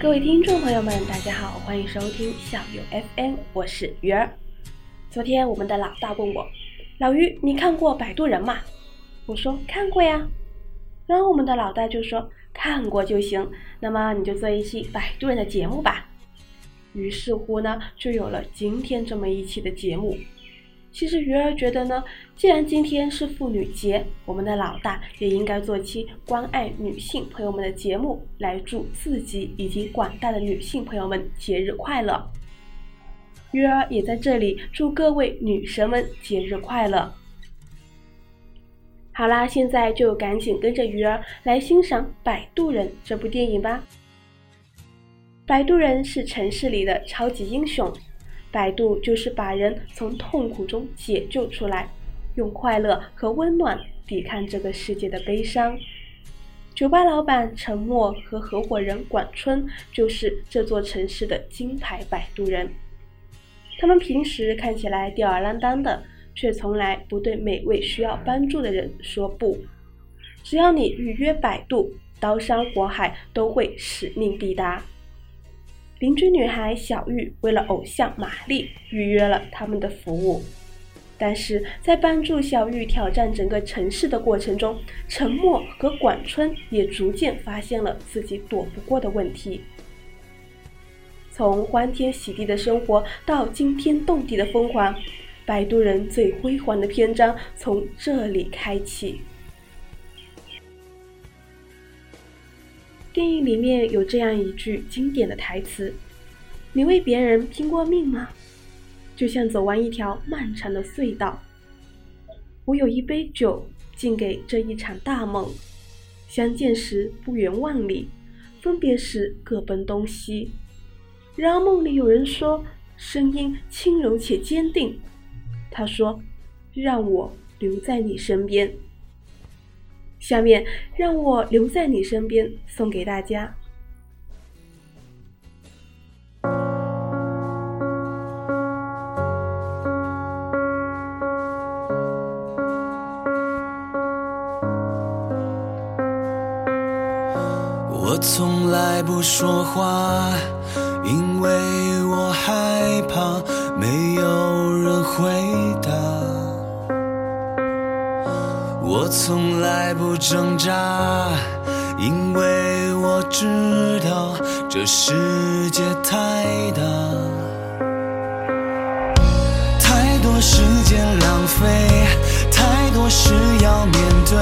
各位听众朋友们，大家好，欢迎收听小游 FM，我是鱼儿。昨天我们的老大问我，老于，你看过《摆渡人》吗？我说看过呀。然后我们的老大就说看过就行，那么你就做一期《摆渡人》的节目吧。于是乎呢，就有了今天这么一期的节目。其实鱼儿觉得呢，既然今天是妇女节，我们的老大也应该做期关爱女性朋友们的节目，来祝自己以及广大的女性朋友们节日快乐。鱼儿也在这里祝各位女神们节日快乐。好啦，现在就赶紧跟着鱼儿来欣赏《摆渡人》这部电影吧。摆渡人是城市里的超级英雄。摆渡就是把人从痛苦中解救出来，用快乐和温暖抵抗这个世界的悲伤。酒吧老板陈默和合伙人管春就是这座城市的金牌摆渡人。他们平时看起来吊儿郎当的，却从来不对每位需要帮助的人说不。只要你预约摆渡，刀山火海都会使命必达。邻居女孩小玉为了偶像玛丽预约了他们的服务，但是在帮助小玉挑战整个城市的过程中，沉默和管春也逐渐发现了自己躲不过的问题。从欢天喜地的生活到惊天动地的疯狂，摆渡人最辉煌的篇章从这里开启。电影里面有这样一句经典的台词：“你为别人拼过命吗？就像走完一条漫长的隧道。我有一杯酒敬给这一场大梦。相见时不远万里，分别时各奔东西。然而梦里有人说，声音轻柔且坚定。他说：让我留在你身边。”下面让我留在你身边，送给大家。我从来不说话，因为我害怕没有人回我从来不挣扎，因为我知道这世界太大，太多时间浪费，太多事要面对，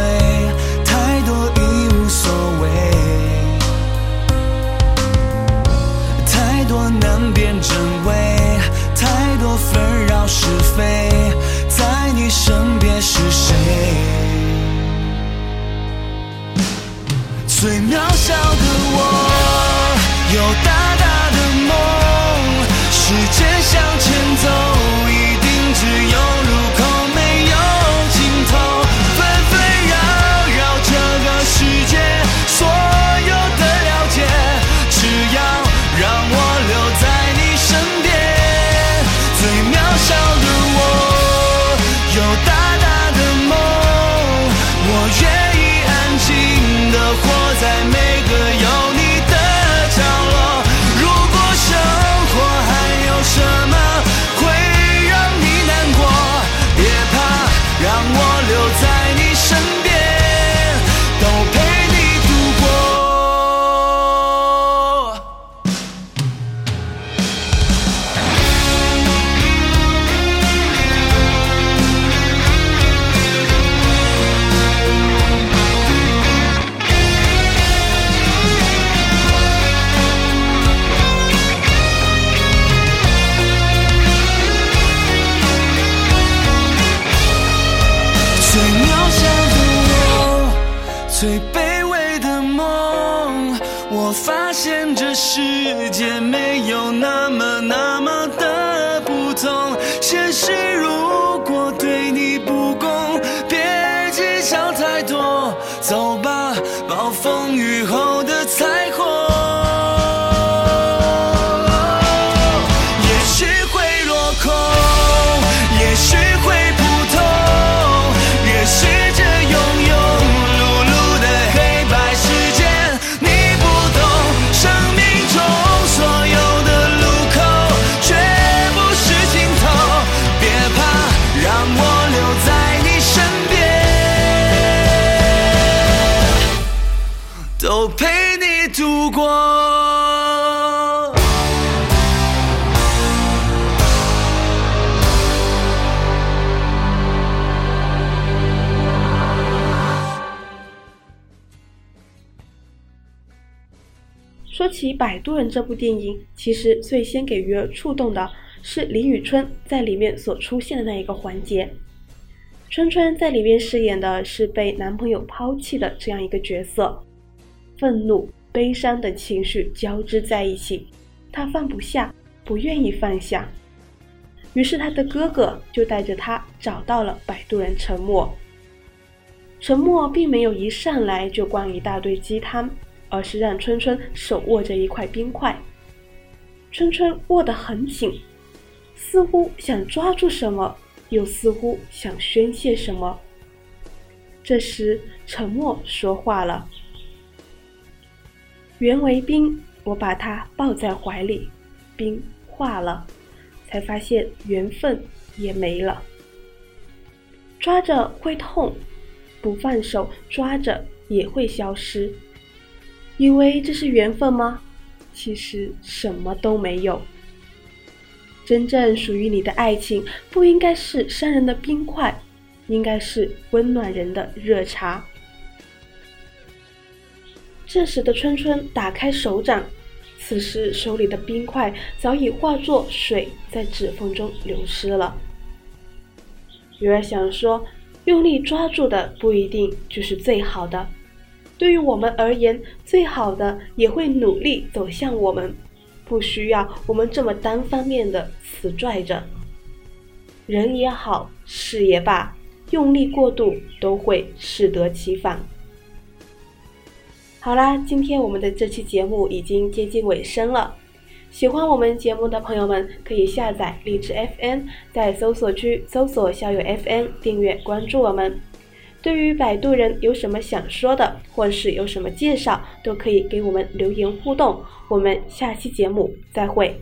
最渺小的我，有大大的梦，时间向前走，最卑微的梦我发现这世界没有那么那么的不同。现实如果对你不公别计较太多走吧暴风雨都陪你度过。说起《摆渡人》这部电影，其实最先给鱼儿触动的是李宇春在里面所出现的那一个环节。春春在里面饰演的是被男朋友抛弃的这样一个角色，愤怒、悲伤的情绪交织在一起，他放不下，不愿意放下。于是他的哥哥就带着他找到了摆渡人沉默。沉默并没有一上来就灌一大堆鸡汤。而是让春春手握着一块冰块，春春握得很紧，似乎想抓住什么，又似乎想宣泄什么。这时，沉默说话了：“缘为冰，我把它抱在怀里，冰化了，才发现缘分也没了。抓着会痛，不放手抓着也会消失。”以为这是缘分吗？其实什么都没有。真正属于你的爱情，不应该是伤人的冰块，应该是温暖人的热茶。这时的春春打开手掌，此时手里的冰块早已化作水，在指缝中流失了。鱼儿想说，用力抓住的不一定就是最好的。对于我们而言，最好的也会努力走向我们，不需要我们这么单方面的死拽着。人也好，事也罢，用力过度都会适得其反。好啦，今天我们的这期节目已经接近尾声了。喜欢我们节目的朋友们，可以下载荔枝 FM，在搜索区搜索“校友 FM”，订阅关注我们。对于摆渡人有什么想说的，或是有什么介绍，都可以给我们留言互动。我们下期节目再会。